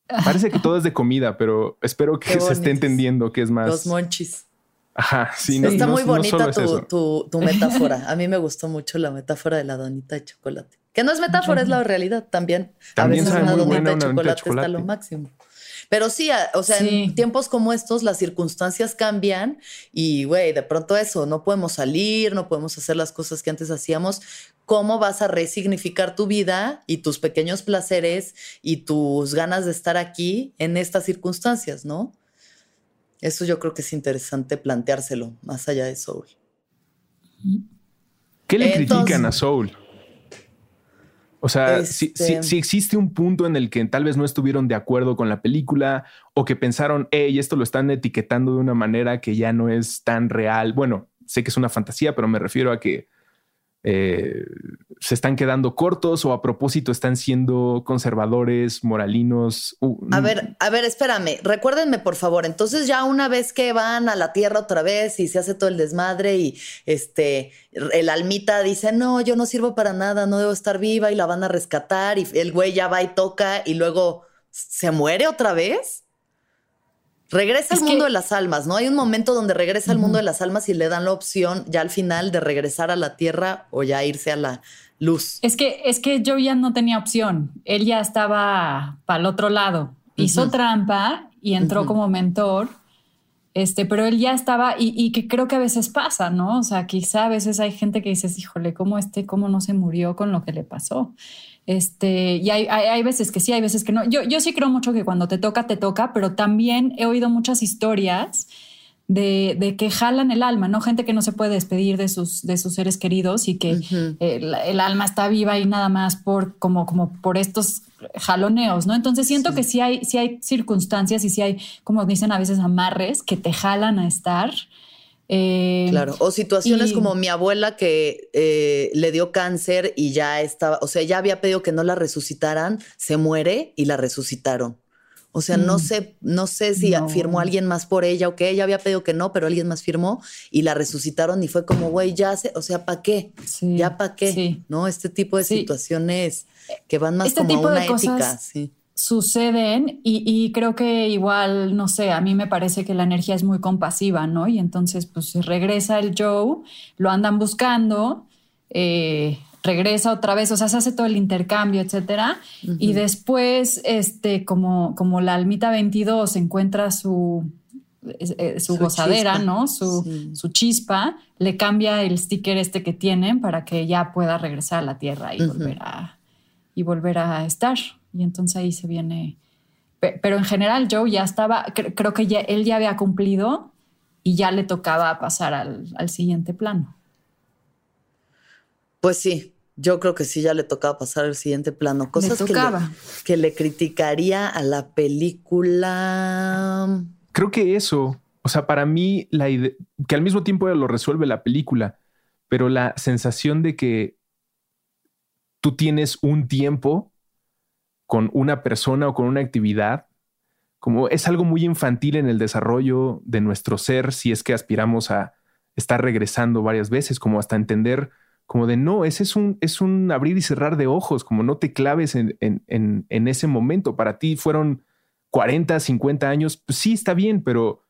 [LAUGHS] Parece que todo es de comida, pero espero que se esté entendiendo que es más. Los monchis. Ajá, sí. Está muy bonita tu, [LAUGHS] metáfora. A mí me gustó mucho la metáfora de la donita de chocolate. Que no es metáfora, es la realidad también. También a veces una donita, de, chocolate está lo máximo. Pero sí, o sea, en tiempos como estos las circunstancias cambian y, güey, de pronto eso, no podemos salir, no podemos hacer las cosas que antes hacíamos. ¿Cómo vas a resignificar tu vida y tus pequeños placeres y tus ganas de estar aquí en estas circunstancias, no? Eso yo creo que es interesante planteárselo más allá de Soul. ¿Qué le critican a Soul? O sea, si, este si, existe un punto en el que tal vez no estuvieron de acuerdo con la película o que pensaron, hey, esto lo están etiquetando de una manera que ya no es tan real. Bueno, sé que es una fantasía, pero me refiero a que eh, se están quedando cortos o a propósito están siendo conservadores, moralinos. a ver, a ver, espérame, recuérdenme por favor. Entonces ya una vez que van a la tierra otra vez y se hace todo el desmadre y este el almita dice no, yo no sirvo para nada, no debo estar viva y la van a rescatar y el güey ya va y toca y luego se muere otra vez. Regresa al mundo de las almas, ¿no? Hay un momento donde regresa al mundo de las almas y le dan la opción ya al final de regresar a la tierra o ya irse a la luz. Es que, es que yo ya no tenía opción. Él ya estaba para el otro lado. Hizo trampa y entró como mentor. Este, pero él ya estaba, y, y, que creo que a veces pasa, ¿no? O sea, quizá a veces hay gente que dices, híjole, ¿cómo este, cómo no se murió con lo que le pasó? Este, y hay, hay, veces que sí, hay veces que no. Yo, yo sí creo mucho que cuando te toca, te toca, pero también he oído muchas historias de, que jalan el alma, ¿no? Gente que no se puede despedir de sus, de sus seres queridos y que el, alma está viva y nada más por, como, como por estos jaloneos, ¿no? Entonces siento que sí hay, sí hay circunstancias y sí hay, como dicen a veces, amarres que te jalan a estar. Eh, claro, o situaciones como mi abuela que eh, le dio cáncer y ya estaba, o sea, ya había pedido que no la resucitaran, se muere y la resucitaron. O sea, no mm. sé, no sé si firmó alguien más por ella o que ella había pedido que no, pero alguien más firmó y la resucitaron y fue como, güey, ya sé, o sea, ¿para qué? ya para qué, ¿no? Este tipo de situaciones que van más este como a una ética, sí. Suceden y, y, creo que igual, no sé, a mí me parece que la energía es muy compasiva, ¿no? Y entonces, pues regresa el Joe, lo andan buscando, eh, regresa otra vez, o sea, se hace todo el intercambio, etcétera. Y después, este, como, como la almita 22 encuentra su, eh, su, gozadera, ¿no? Su, su, chispa, le cambia el sticker este que tienen para que ya pueda regresar a la Tierra y, volver, a, y volver a estar. Y entonces ahí se viene. Pero en general, Joe ya estaba, creo que ya, él ya había cumplido y ya le tocaba pasar al, al siguiente plano. Pues sí, yo creo que sí ya le tocaba pasar al siguiente plano. Cosas Que, le, que le criticaría a la película. Creo que eso, o sea, para mí, la idea, que al mismo tiempo lo resuelve la película, pero la sensación de que tú tienes un tiempo con una persona o con una actividad, como es algo muy infantil en el desarrollo de nuestro ser, si es que aspiramos a estar regresando varias veces, como hasta entender como de no, ese es un, es un abrir y cerrar de ojos, como no te claves en, en, ese momento. Para ti fueron 40, 50 años, pues sí, está bien, pero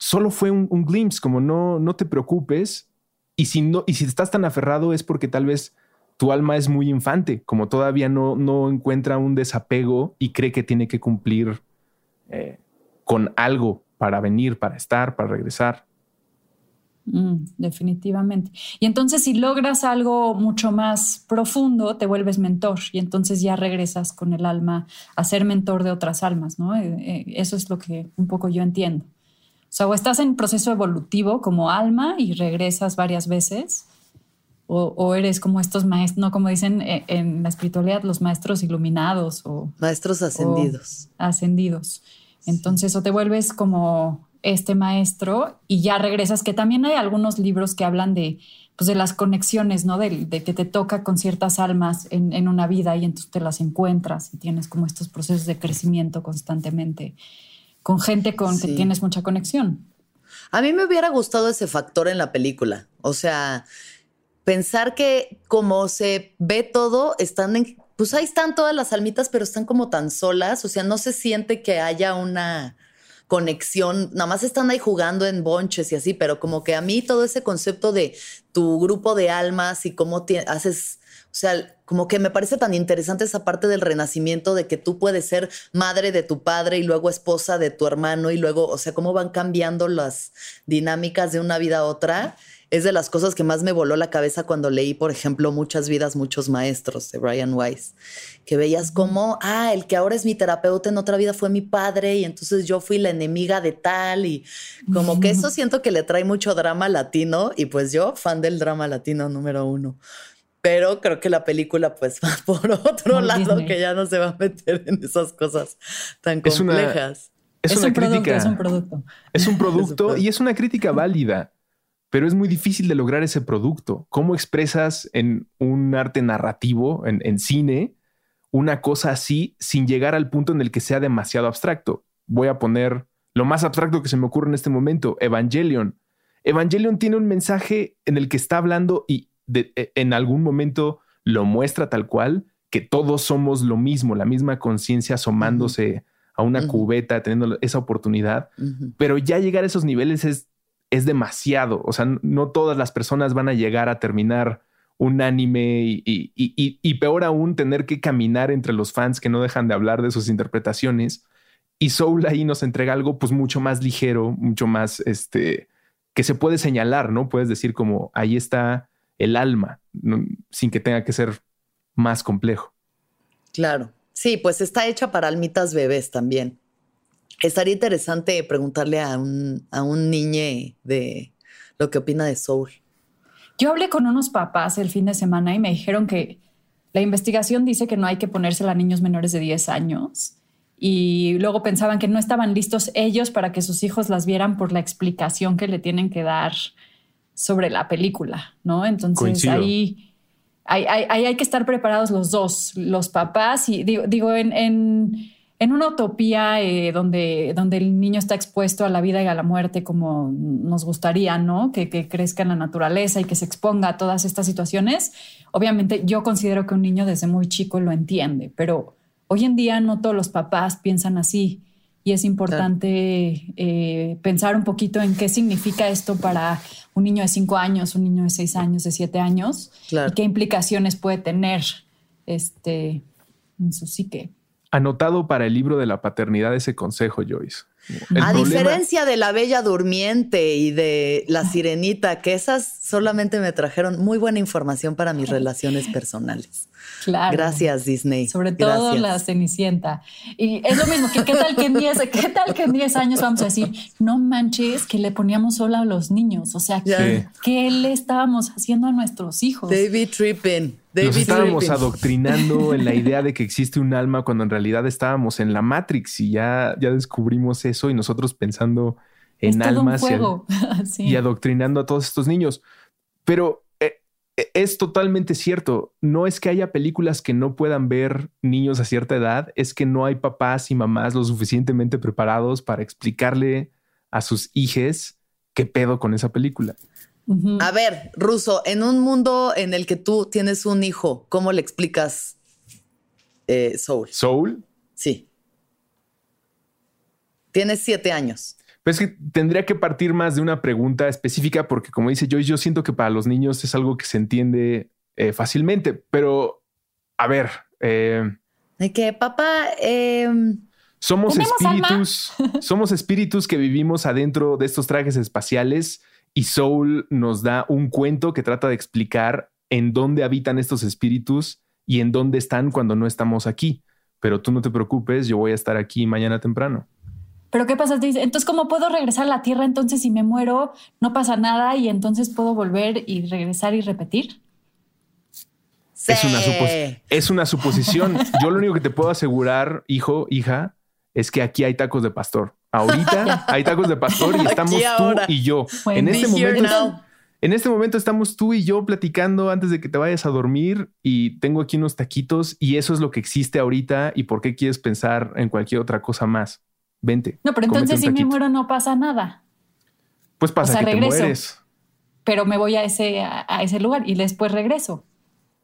solo fue un, glimpse, como no, no te preocupes. Y si, no, y si estás tan aferrado es porque tal vez tu alma es muy infante, como todavía no, no encuentra un desapego y cree que tiene que cumplir eh, con algo para venir, para estar, para regresar. Mm, definitivamente. Y entonces si logras algo mucho más profundo, te vuelves mentor y entonces ya regresas con el alma a ser mentor de otras almas, ¿no? Eh, eh, eso es lo que un poco yo entiendo. O sea, o estás en proceso evolutivo como alma y regresas varias veces, o, eres como estos maestros, no como dicen eh, en la espiritualidad, los maestros iluminados o... Maestros ascendidos. ascendidos. Entonces, o te vuelves como este maestro y ya regresas, que también hay algunos libros que hablan de, pues de las conexiones, ¿no? De, que te toca con ciertas almas en, una vida y entonces te las encuentras y tienes como estos procesos de crecimiento constantemente con gente con que tienes mucha conexión. A mí me hubiera gustado ese factor en la película, o sea, pensar que como se ve todo, están en, pues ahí están todas las almitas, pero están como tan solas, o sea, no se siente que haya una conexión, nada más están ahí jugando en bonches y así, pero como que a mí todo ese concepto de tu grupo de almas y cómo haces, o sea, como que me parece tan interesante esa parte del renacimiento de que tú puedes ser madre de tu padre y luego esposa de tu hermano y luego, o sea, cómo van cambiando las dinámicas de una vida a otra es de las cosas que más me voló la cabeza cuando leí, por ejemplo, Muchas vidas, muchos maestros de Brian Weiss, que veías como, ah, el que ahora es mi terapeuta en otra vida fue mi padre y entonces yo fui la enemiga de tal y como que eso siento que le trae mucho drama latino y pues yo, fan del drama latino número uno. Pero creo que la película pues [LAUGHS] va por otro lado que ya no se va a meter en esas cosas tan complejas. Es, una, crítica. es un producto. Es un [LAUGHS] producto y es una crítica válida pero es muy difícil de lograr ese producto. ¿Cómo expresas en un arte narrativo, en, cine, una cosa así sin llegar al punto en el que sea demasiado abstracto? Voy a poner lo más abstracto que se me ocurre en este momento, Evangelion. Evangelion tiene un mensaje en el que está hablando y e, en algún momento lo muestra tal cual, que todos somos lo mismo, la misma conciencia asomándose a una cubeta, teniendo esa oportunidad, pero ya llegar a esos niveles es es demasiado. O sea, no todas las personas van a llegar a terminar un anime y, peor aún tener que caminar entre los fans que no dejan de hablar de sus interpretaciones. Y Soul ahí nos entrega algo pues mucho más ligero, mucho más este que se puede señalar, ¿no? Puedes decir como ahí está el alma, sin que tenga que ser más complejo. Claro. Sí, pues está hecha para almitas bebés también. Estaría interesante preguntarle a un, a un niño de lo que opina de Soul. Yo hablé con unos papás el fin de semana y me dijeron que la investigación dice que no hay que ponérsela a niños menores de 10 años y luego pensaban que no estaban listos ellos para que sus hijos las vieran por la explicación que le tienen que dar sobre la película, ¿no? Entonces ahí hay, hay, que estar preparados los dos, los papás y digo, digo en, en, en una utopía eh, donde, donde el niño está expuesto a la vida y a la muerte como nos gustaría, ¿no? Que, que crezca en la naturaleza y que se exponga a todas estas situaciones. Obviamente yo considero que un niño desde muy chico lo entiende, pero Hoy en día no todos los papás piensan así y es importante eh, pensar un poquito en qué significa esto para un niño de cinco años, un niño de seis años, de siete años y qué implicaciones puede tener este, en su psique. Anotado para el libro de la paternidad ese consejo, Joyce. a diferencia de la Bella Durmiente y de la Sirenita, que esas solamente me trajeron muy buena información para mis relaciones personales. Claro. Gracias, Disney. Sobre todo la Cenicienta. Y es lo mismo que qué tal que en 10, qué tal que en 10 años vamos a decir, no manches que le poníamos sola a los niños. O sea, ¿qué le estábamos haciendo a nuestros hijos? David Trippin. David Nos estábamos adoctrinando en la idea de que existe un alma cuando en realidad estábamos en la Matrix y ya, ya descubrimos eso y nosotros pensando en almas [LAUGHS] y adoctrinando a todos estos niños. Pero e, es totalmente cierto. No es que haya películas que no puedan ver niños a cierta edad, es que no hay papás y mamás lo suficientemente preparados para explicarle a sus hijos qué pedo con esa película. A ver, Ruso, en un mundo en el que tú tienes un hijo, ¿cómo le explicas eh, Soul? ¿Soul? Sí. Tienes siete años. Pero es que tendría que partir más de una pregunta específica porque como dice Joyce, yo siento que para los niños es algo que se entiende eh, fácilmente, pero a ver. Eh, de que papá... Em, somos espíritus, [LAUGHS] somos espíritus que vivimos adentro de estos trajes espaciales y Soul nos da un cuento que trata de explicar en dónde habitan estos espíritus y en dónde están cuando no estamos aquí. Pero tú no te preocupes, yo voy a estar aquí mañana temprano. Pero ¿qué pasa? entonces, ¿cómo puedo regresar a la Tierra? Entonces, si me muero, no pasa nada y entonces puedo volver y regresar y repetir. Es, una es una suposición. [LAUGHS] Yo lo único que te puedo asegurar, hijo, hija, es que aquí hay tacos de pastor. Ahorita [LAUGHS] hay tacos de pastor y estamos tú y yo. en este momento. En este momento estamos tú y yo platicando antes de que te vayas a dormir y tengo aquí unos taquitos y eso es lo que existe ahorita y por qué quieres pensar en cualquier otra cosa más vente. No, pero entonces si me muero no pasa nada. Pues pasa que te mueres. Pero me voy a ese, a, ese lugar y después regreso.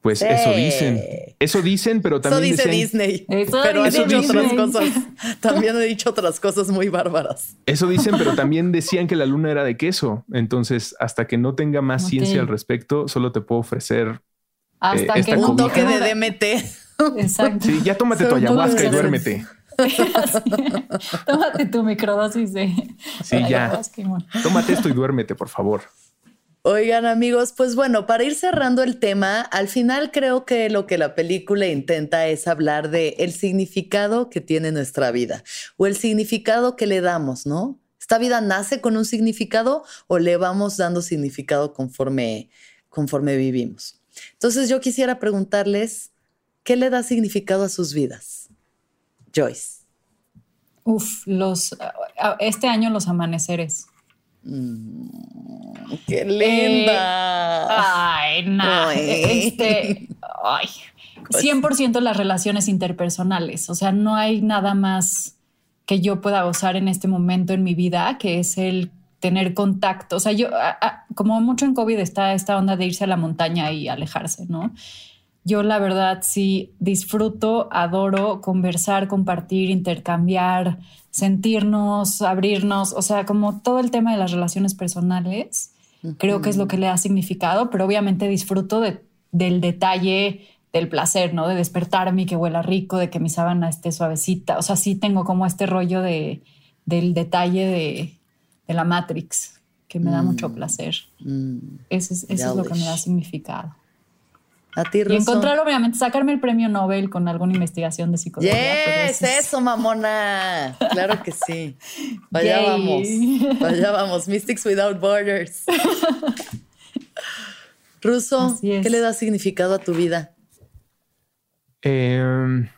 Pues eso dicen. Eso dicen, pero también. Eso dice Disney. pero he dicho otras cosas. También he dicho otras cosas muy bárbaras. Eso dicen, pero también decían que la luna era de queso. Entonces, hasta que no tenga más ciencia al respecto, solo te puedo ofrecer. Hasta eh, que un toque de DMT. Exacto. Sí, ya tómate tu ayahuasca y duérmete. [LAUGHS] Tómate tu microdosis de. Sí, ya. Tómate esto y duérmete, por favor. Oigan amigos, pues bueno, para ir cerrando el tema, al final creo que lo que la película intenta es hablar de el significado que tiene nuestra vida o el significado que le damos, ¿no? ¿Esta vida nace con un significado o le vamos dando significado conforme, conforme vivimos? Entonces yo quisiera preguntarles, ¿qué le da significado a sus vidas? Joyce? Uf, los, este año los amaneceres. Mm, ¡Qué linda! Eh, ay, no. Este, ay, 100% pues las relaciones interpersonales. O sea, no hay nada más que yo pueda gozar en este momento en mi vida que es el tener contacto. O sea, yo, como mucho en COVID está esta onda de irse a la montaña y alejarse, ¿no? Yo la verdad sí disfruto, adoro conversar, compartir, intercambiar, sentirnos, abrirnos, o sea, como todo el tema de las relaciones personales, creo que es lo que le ha significado, pero obviamente disfruto del detalle del placer, ¿no? De despertarme y que huela rico, de que mi sábana esté suavecita, o sea, sí tengo como este rollo de, del detalle de, la Matrix, que me da mucho mm. placer. Mm. Eso, es, eso es lo que me da significado. A ti, Y Ruso. encontrar, obviamente, sacarme el premio Nobel con alguna investigación de psicología. Yes, eso es- eso, mamona. Claro que sí. Allá Yay. vamos. Allá vamos. Mystics Without Borders. Ruso, es. ¿qué le da significado a tu vida? Em,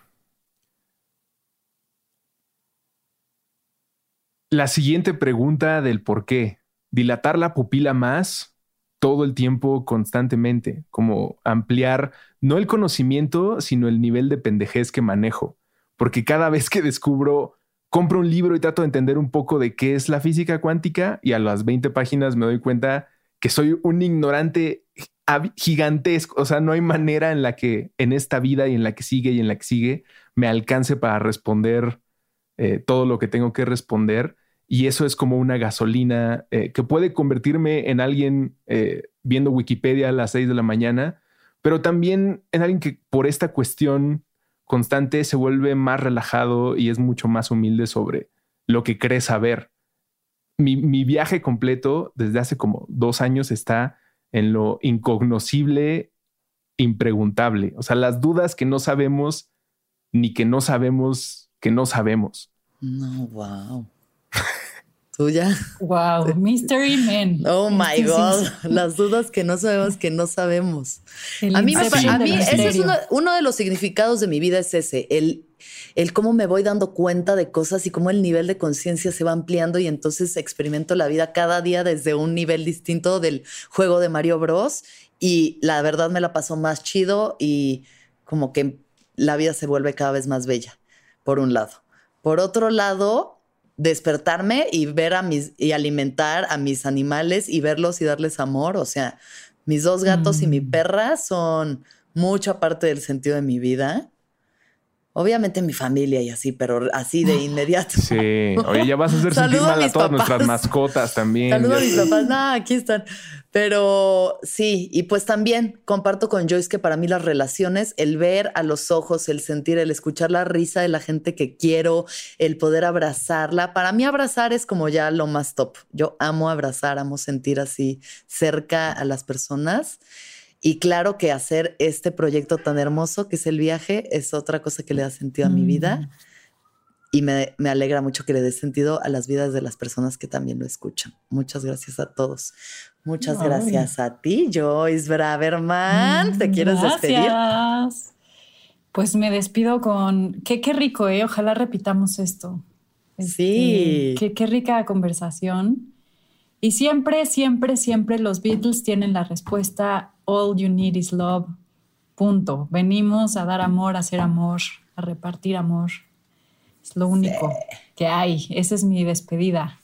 la siguiente pregunta del por qué. Dilatar la pupila más todo el tiempo, constantemente, como ampliar no el conocimiento, sino el nivel de pendejez que manejo. Porque cada vez que descubro, compro un libro y trato de entender un poco de qué es la física cuántica y a las 20 páginas me doy cuenta que soy un ignorante gigantesco. O sea, no hay manera en la que en esta vida y en la que sigue y en la que sigue me alcance para responder eh, todo lo que tengo que responder. Y eso es como una gasolina eh, que puede convertirme en alguien eh, viendo Wikipedia a las 6 de la mañana, pero también en alguien que por esta cuestión constante se vuelve más relajado y es mucho más humilde sobre lo que cree saber. Mi, mi viaje completo desde hace como dos años está en lo incognoscible, impreguntable. O sea, las dudas que no sabemos ni que no sabemos que no sabemos. No, wow. ¿Tuya? Wow, [LAUGHS] Mystery Man. Oh my God. Las dudas que no sabemos que no sabemos. [LAUGHS] El A mí, me, a mí ese es uno, uno de los significados de mi vida es ese, el, el cómo me voy dando cuenta de cosas y cómo el nivel de conciencia se va ampliando y entonces experimento la vida cada día desde un nivel distinto del juego de Mario Bros. Y la verdad me la pasó más chido y como que la vida se vuelve cada vez más bella, por un lado. Por otro lado, despertarme y ver a mis y alimentar a mis animales y verlos y darles amor. O sea, mis dos gatos y mi Mm. perra son mucha parte del sentido de mi vida. Obviamente mi familia y así, pero así de inmediato. [LAUGHS] Sí, oye, ya vas a hacer sentir a mal a todas papás. nuestras mascotas también. Saludos a mis papás. No, aquí están. Pero sí, y pues también comparto con Joyce que para mí las relaciones, el ver a los ojos, el sentir, el escuchar la risa de la gente que quiero, el poder abrazarla. Para mí abrazar es como ya lo más top. Yo amo abrazar, amo sentir así cerca a las personas. Y claro que hacer este proyecto tan hermoso que es el viaje es otra cosa que le da sentido a mi vida. Y me, me alegra mucho que le dé sentido a las vidas de las personas que también lo escuchan. Muchas gracias a todos. Muchas Ay. gracias a ti, Joyce Braverman. ¿Te quieres despedir? Gracias. Pues me despido con qué, qué rico, ¿eh? Ojalá repitamos esto. Sí. Qué, qué rica conversación. Y siempre, siempre, siempre los Beatles tienen la respuesta: All you need is love. Punto. Venimos a dar amor, a hacer amor, a repartir amor. Es lo único que hay. Esa es mi despedida.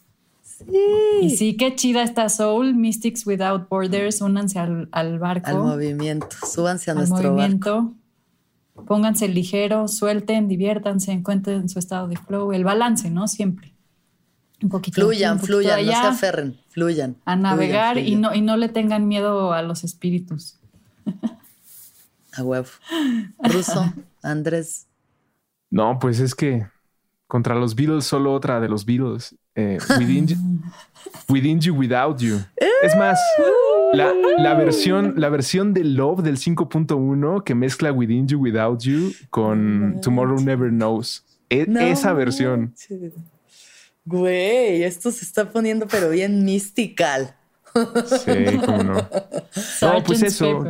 Y sí, qué chida está Soul, Mystics Without Borders. Únanse al, al barco Al movimiento. Súbanse a al nuestro barco. movimiento. Pónganse ligeros, suelten, diviértanse, encuentren su estado de flow, el balance, ¿no? Siempre. Un poquito. aquí, Fluyan, un poquito fluyan, no se allá, aferren, fluyan. A navegar fluyan, Y, no, y no le tengan miedo a los espíritus. A huevo. Ruso, [LAUGHS] Andrés. No, pues es que contra los Beatles, solo otra de los Beatles. eh, within, you, [LAUGHS] Within You, Without You. Es más, la, la versión, la versión de Love del 5.1 que mezcla Within You, Without You con Tomorrow Never Knows. E- No esa versión. Güey, esto se está poniendo pero bien mystical. Sí, cómo no. [LAUGHS] No, pues eso.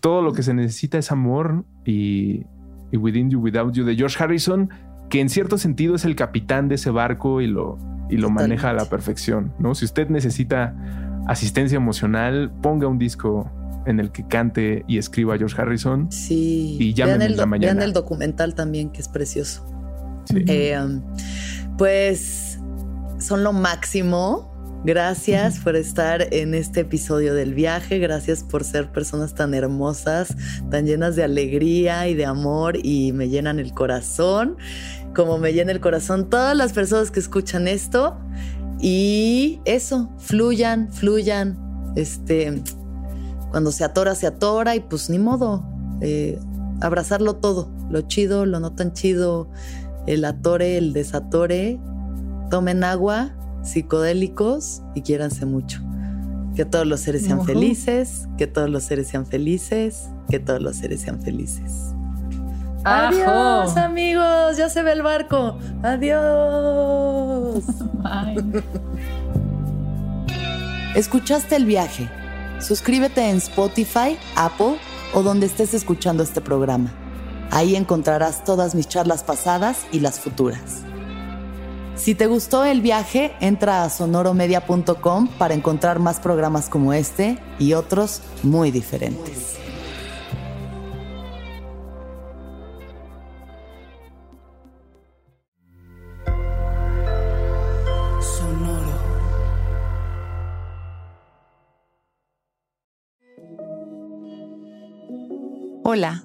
Todo lo que se necesita es amor y, y Within You, Without You de George Harrison, que en cierto sentido es el capitán de ese barco y lo, y lo Totalmente. maneja a la perfección. ¿no? Si usted necesita asistencia emocional, ponga un disco en el que cante y escriba George Harrison. Sí. Y vean, el en la do- mañana. vean el documental también, que es precioso. Sí. Eh, pues son lo máximo. Gracias por estar en este episodio del viaje. Gracias por ser personas tan hermosas, tan llenas de alegría y de amor y me llenan el corazón. Como me llena el corazón todas las personas que escuchan esto. Y eso, fluyan, fluyan. Este, cuando se atora, se atora y pues ni modo. eh, abrazarlo todo, lo chido, lo no tan chido, el atore, el desatore. Tomen agua, psicodélicos y quiéranse mucho. Que todos los seres sean felices, que todos los seres sean felices. que todos los seres sean felices. ¡Ajo! Adiós, amigos. Ya se ve el barco. Adiós. Bye. ¿Escuchaste el viaje? Suscríbete en Spotify, Apple o donde estés escuchando este programa. Ahí encontrarás todas mis charlas pasadas y las futuras. Si te gustó el viaje, entra a sonoromedia.com para encontrar más programas como este y otros muy diferentes. Hola,